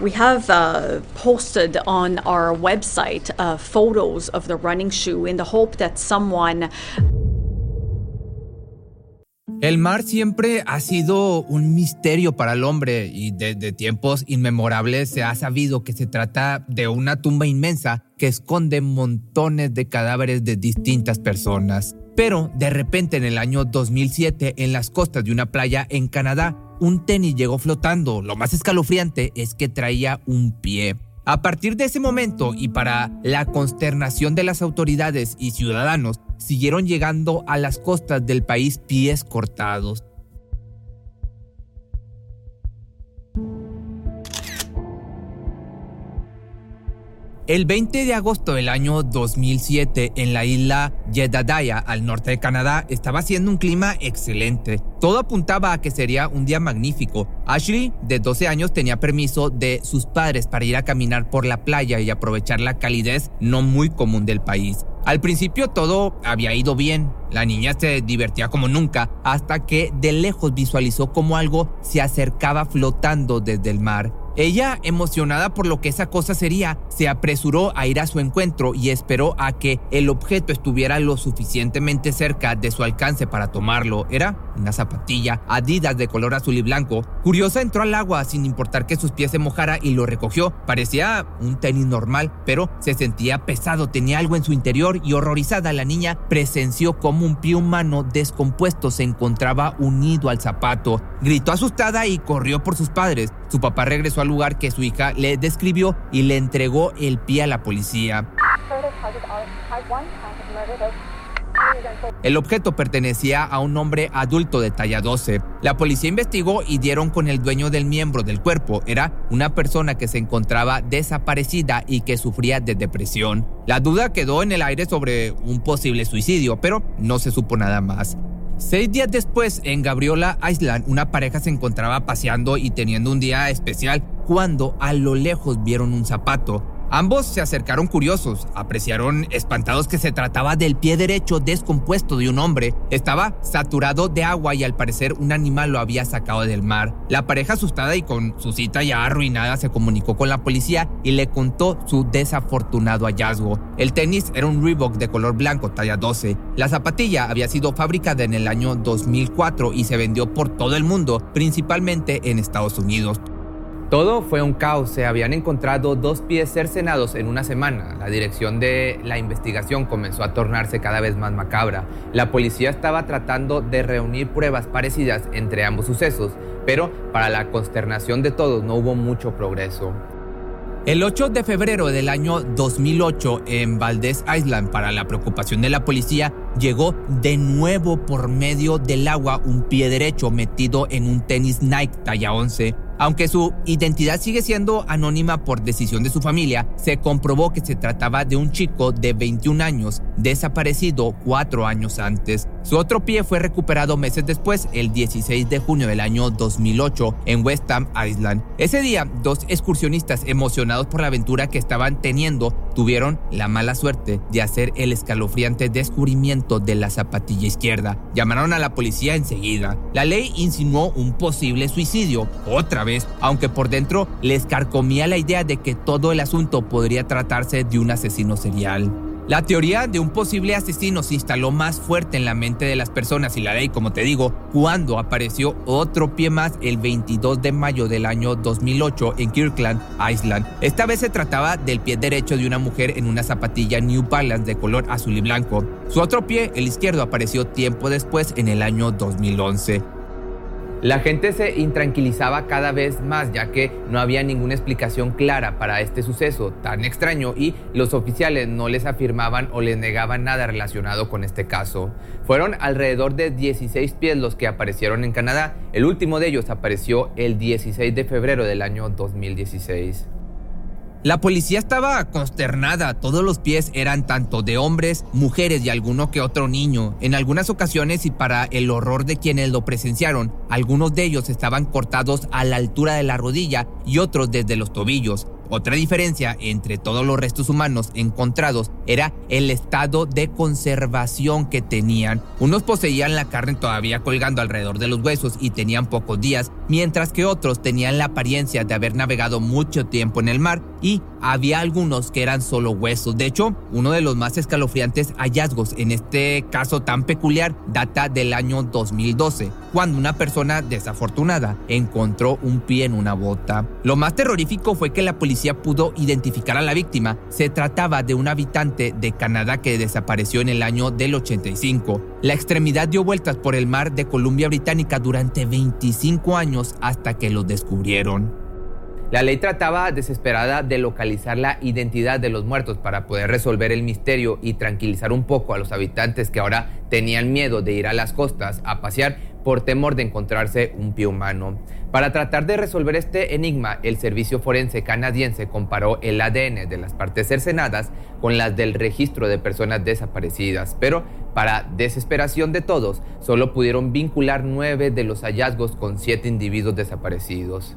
We have uh, posted on our website uh, photos of the running shoe in the hope that someone El mar siempre ha sido un misterio para el hombre y desde tiempos inmemorables se ha sabido que se trata de una tumba inmensa que esconde montones de cadáveres de distintas personas. Pero de repente en el año 2007 en las costas de una playa en Canadá, un tenis llegó flotando. Lo más escalofriante es que traía un pie. A partir de ese momento y para la consternación de las autoridades y ciudadanos, siguieron llegando a las costas del país pies cortados. El 20 de agosto del año 2007, en la isla Jedediah, al norte de Canadá, estaba haciendo un clima excelente. Todo apuntaba a que sería un día magnífico. Ashley, de 12 años, tenía permiso de sus padres para ir a caminar por la playa y aprovechar la calidez no muy común del país. Al principio todo había ido bien, la niña se divertía como nunca, hasta que de lejos visualizó como algo se acercaba flotando desde el mar. Ella, emocionada por lo que esa cosa sería, se apresuró a ir a su encuentro y esperó a que el objeto estuviera lo suficientemente cerca de su alcance para tomarlo. Era una zapatilla Adidas de color azul y blanco. Curiosa entró al agua sin importar que sus pies se mojara y lo recogió. Parecía un tenis normal, pero se sentía pesado, tenía algo en su interior y horrorizada la niña presenció cómo un pie humano descompuesto se encontraba unido al zapato. Gritó asustada y corrió por sus padres. Su papá regresó al lugar que su hija le describió y le entregó el pie a la policía. El objeto pertenecía a un hombre adulto de talla 12. La policía investigó y dieron con el dueño del miembro del cuerpo. Era una persona que se encontraba desaparecida y que sufría de depresión. La duda quedó en el aire sobre un posible suicidio, pero no se supo nada más. Seis días después, en Gabriola Island, una pareja se encontraba paseando y teniendo un día especial cuando a lo lejos vieron un zapato. Ambos se acercaron curiosos, apreciaron espantados que se trataba del pie derecho descompuesto de un hombre. Estaba saturado de agua y al parecer un animal lo había sacado del mar. La pareja asustada y con su cita ya arruinada se comunicó con la policía y le contó su desafortunado hallazgo. El tenis era un Reebok de color blanco talla 12. La zapatilla había sido fabricada en el año 2004 y se vendió por todo el mundo, principalmente en Estados Unidos. Todo fue un caos. Se habían encontrado dos pies cercenados en una semana. La dirección de la investigación comenzó a tornarse cada vez más macabra. La policía estaba tratando de reunir pruebas parecidas entre ambos sucesos, pero para la consternación de todos no hubo mucho progreso. El 8 de febrero del año 2008 en Valdez Island, para la preocupación de la policía, llegó de nuevo por medio del agua un pie derecho metido en un tenis Nike talla 11. Aunque su identidad sigue siendo anónima por decisión de su familia, se comprobó que se trataba de un chico de 21 años, desaparecido cuatro años antes. Su otro pie fue recuperado meses después, el 16 de junio del año 2008, en West Ham Island. Ese día, dos excursionistas emocionados por la aventura que estaban teniendo tuvieron la mala suerte de hacer el escalofriante descubrimiento de la zapatilla izquierda. Llamaron a la policía enseguida. La ley insinuó un posible suicidio, otra vez, aunque por dentro les carcomía la idea de que todo el asunto podría tratarse de un asesino serial. La teoría de un posible asesino se instaló más fuerte en la mente de las personas y la ley, como te digo, cuando apareció otro pie más el 22 de mayo del año 2008 en Kirkland, Island. Esta vez se trataba del pie derecho de una mujer en una zapatilla New Balance de color azul y blanco. Su otro pie, el izquierdo, apareció tiempo después en el año 2011. La gente se intranquilizaba cada vez más ya que no había ninguna explicación clara para este suceso tan extraño y los oficiales no les afirmaban o les negaban nada relacionado con este caso. Fueron alrededor de 16 pies los que aparecieron en Canadá. El último de ellos apareció el 16 de febrero del año 2016. La policía estaba consternada, todos los pies eran tanto de hombres, mujeres y alguno que otro niño. En algunas ocasiones y para el horror de quienes lo presenciaron, algunos de ellos estaban cortados a la altura de la rodilla y otros desde los tobillos. Otra diferencia entre todos los restos humanos encontrados era el estado de conservación que tenían. Unos poseían la carne todavía colgando alrededor de los huesos y tenían pocos días, mientras que otros tenían la apariencia de haber navegado mucho tiempo en el mar y había algunos que eran solo huesos. De hecho, uno de los más escalofriantes hallazgos en este caso tan peculiar data del año 2012, cuando una persona desafortunada encontró un pie en una bota. Lo más terrorífico fue que la policía pudo identificar a la víctima. Se trataba de un habitante de Canadá que desapareció en el año del 85. La extremidad dio vueltas por el mar de Columbia Británica durante 25 años hasta que lo descubrieron. La ley trataba desesperada de localizar la identidad de los muertos para poder resolver el misterio y tranquilizar un poco a los habitantes que ahora tenían miedo de ir a las costas a pasear por temor de encontrarse un pie humano. Para tratar de resolver este enigma, el Servicio Forense canadiense comparó el ADN de las partes cercenadas con las del registro de personas desaparecidas, pero para desesperación de todos, solo pudieron vincular nueve de los hallazgos con siete individuos desaparecidos.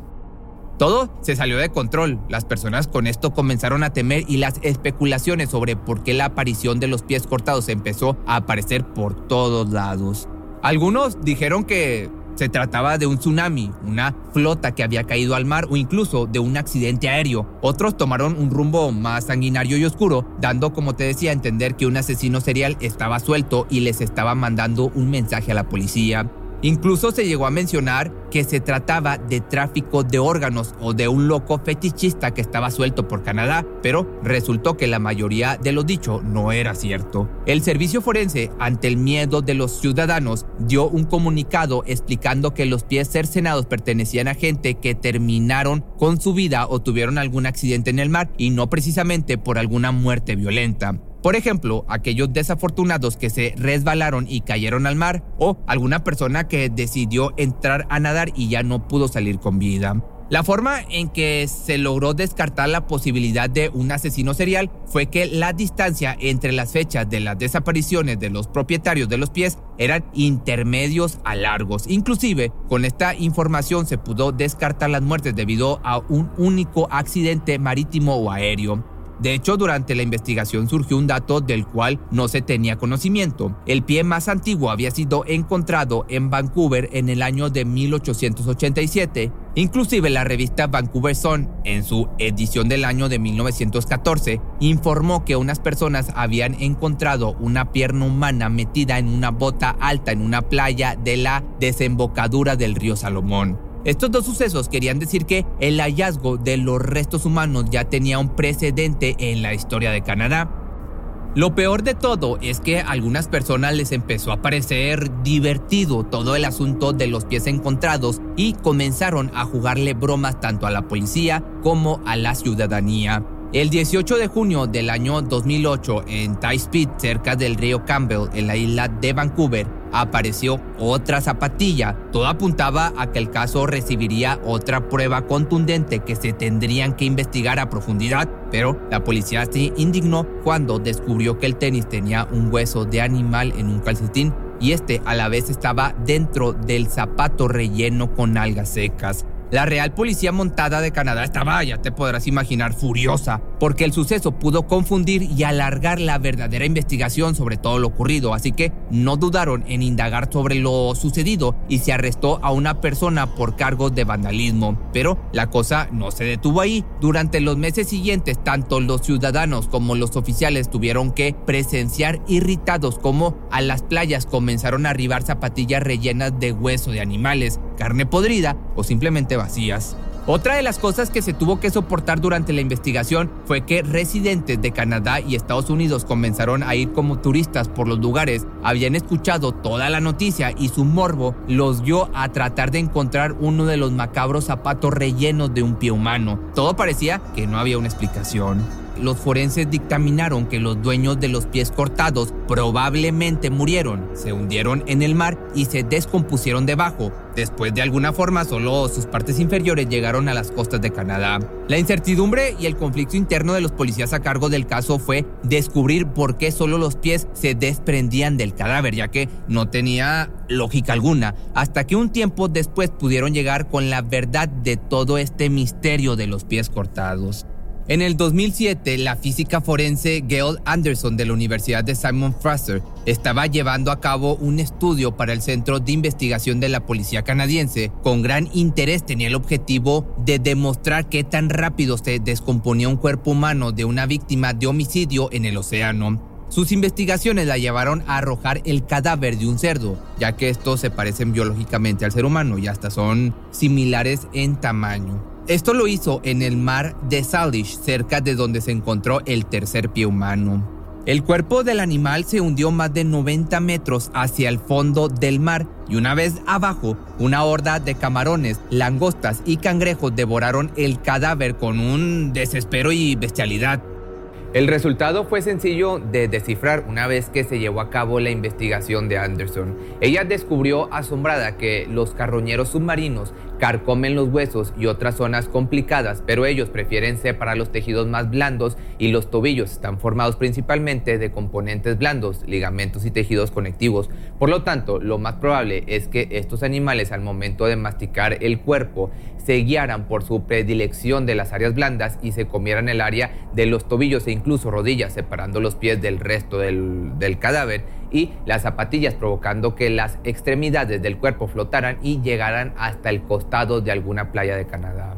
Todo se salió de control. Las personas con esto comenzaron a temer y las especulaciones sobre por qué la aparición de los pies cortados empezó a aparecer por todos lados. Algunos dijeron que se trataba de un tsunami, una flota que había caído al mar o incluso de un accidente aéreo. Otros tomaron un rumbo más sanguinario y oscuro, dando, como te decía, a entender que un asesino serial estaba suelto y les estaba mandando un mensaje a la policía. Incluso se llegó a mencionar que se trataba de tráfico de órganos o de un loco fetichista que estaba suelto por Canadá, pero resultó que la mayoría de lo dicho no era cierto. El servicio forense, ante el miedo de los ciudadanos, dio un comunicado explicando que los pies cercenados pertenecían a gente que terminaron con su vida o tuvieron algún accidente en el mar y no precisamente por alguna muerte violenta. Por ejemplo, aquellos desafortunados que se resbalaron y cayeron al mar o alguna persona que decidió entrar a nadar y ya no pudo salir con vida. La forma en que se logró descartar la posibilidad de un asesino serial fue que la distancia entre las fechas de las desapariciones de los propietarios de los pies eran intermedios a largos. Inclusive, con esta información se pudo descartar las muertes debido a un único accidente marítimo o aéreo. De hecho, durante la investigación surgió un dato del cual no se tenía conocimiento. El pie más antiguo había sido encontrado en Vancouver en el año de 1887. Inclusive la revista Vancouver Sun, en su edición del año de 1914, informó que unas personas habían encontrado una pierna humana metida en una bota alta en una playa de la desembocadura del río Salomón. Estos dos sucesos querían decir que el hallazgo de los restos humanos ya tenía un precedente en la historia de Canadá. Lo peor de todo es que a algunas personas les empezó a parecer divertido todo el asunto de los pies encontrados y comenzaron a jugarle bromas tanto a la policía como a la ciudadanía. El 18 de junio del año 2008, en Speed, cerca del río Campbell, en la isla de Vancouver, apareció otra zapatilla. Todo apuntaba a que el caso recibiría otra prueba contundente que se tendrían que investigar a profundidad, pero la policía se indignó cuando descubrió que el tenis tenía un hueso de animal en un calcetín y este a la vez estaba dentro del zapato relleno con algas secas. La Real Policía Montada de Canadá estaba, ya te podrás imaginar, furiosa, porque el suceso pudo confundir y alargar la verdadera investigación sobre todo lo ocurrido, así que no dudaron en indagar sobre lo sucedido y se arrestó a una persona por cargos de vandalismo. Pero la cosa no se detuvo ahí. Durante los meses siguientes, tanto los ciudadanos como los oficiales tuvieron que presenciar irritados como a las playas comenzaron a arribar zapatillas rellenas de hueso de animales, carne podrida o simplemente vacías. Otra de las cosas que se tuvo que soportar durante la investigación fue que residentes de Canadá y Estados Unidos comenzaron a ir como turistas por los lugares, habían escuchado toda la noticia y su morbo los guió a tratar de encontrar uno de los macabros zapatos rellenos de un pie humano. Todo parecía que no había una explicación los forenses dictaminaron que los dueños de los pies cortados probablemente murieron, se hundieron en el mar y se descompusieron debajo. Después de alguna forma, solo sus partes inferiores llegaron a las costas de Canadá. La incertidumbre y el conflicto interno de los policías a cargo del caso fue descubrir por qué solo los pies se desprendían del cadáver, ya que no tenía lógica alguna, hasta que un tiempo después pudieron llegar con la verdad de todo este misterio de los pies cortados. En el 2007, la física forense Gail Anderson de la Universidad de Simon Fraser estaba llevando a cabo un estudio para el Centro de Investigación de la Policía Canadiense. Con gran interés tenía el objetivo de demostrar qué tan rápido se descomponía un cuerpo humano de una víctima de homicidio en el océano. Sus investigaciones la llevaron a arrojar el cadáver de un cerdo, ya que estos se parecen biológicamente al ser humano y hasta son similares en tamaño. Esto lo hizo en el mar de Salish, cerca de donde se encontró el tercer pie humano. El cuerpo del animal se hundió más de 90 metros hacia el fondo del mar y una vez abajo, una horda de camarones, langostas y cangrejos devoraron el cadáver con un desespero y bestialidad. El resultado fue sencillo de descifrar una vez que se llevó a cabo la investigación de Anderson. Ella descubrió asombrada que los carroñeros submarinos carcomen los huesos y otras zonas complicadas, pero ellos prefieren separar los tejidos más blandos y los tobillos están formados principalmente de componentes blandos, ligamentos y tejidos conectivos. Por lo tanto, lo más probable es que estos animales al momento de masticar el cuerpo se guiaran por su predilección de las áreas blandas y se comieran el área de los tobillos e incluso rodillas, separando los pies del resto del, del cadáver y las zapatillas provocando que las extremidades del cuerpo flotaran y llegaran hasta el costado de alguna playa de Canadá.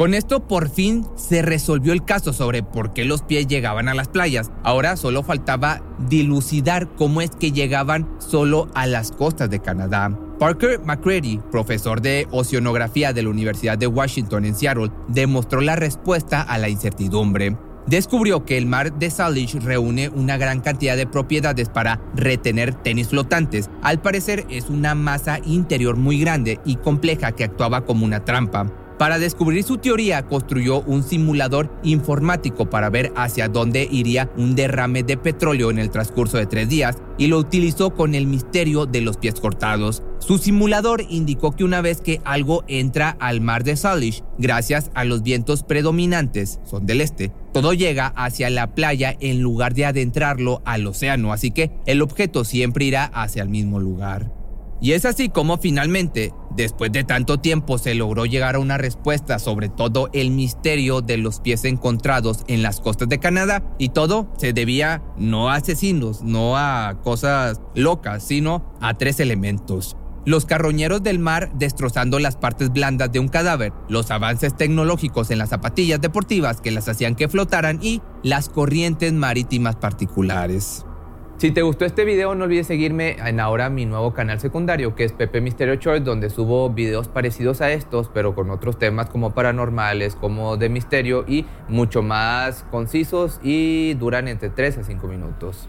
Con esto por fin se resolvió el caso sobre por qué los pies llegaban a las playas. Ahora solo faltaba dilucidar cómo es que llegaban solo a las costas de Canadá. Parker McCready, profesor de oceanografía de la Universidad de Washington en Seattle, demostró la respuesta a la incertidumbre descubrió que el mar de Salish reúne una gran cantidad de propiedades para retener tenis flotantes. Al parecer es una masa interior muy grande y compleja que actuaba como una trampa. Para descubrir su teoría, construyó un simulador informático para ver hacia dónde iría un derrame de petróleo en el transcurso de tres días y lo utilizó con el misterio de los pies cortados. Su simulador indicó que una vez que algo entra al mar de Salish, gracias a los vientos predominantes, son del este, todo llega hacia la playa en lugar de adentrarlo al océano, así que el objeto siempre irá hacia el mismo lugar. Y es así como finalmente, después de tanto tiempo, se logró llegar a una respuesta sobre todo el misterio de los pies encontrados en las costas de Canadá y todo se debía no a asesinos, no a cosas locas, sino a tres elementos. Los carroñeros del mar destrozando las partes blandas de un cadáver, los avances tecnológicos en las zapatillas deportivas que las hacían que flotaran y las corrientes marítimas particulares. Si te gustó este video, no olvides seguirme en ahora mi nuevo canal secundario, que es Pepe Misterio Short, donde subo videos parecidos a estos, pero con otros temas como paranormales, como de misterio y mucho más concisos y duran entre 3 a 5 minutos.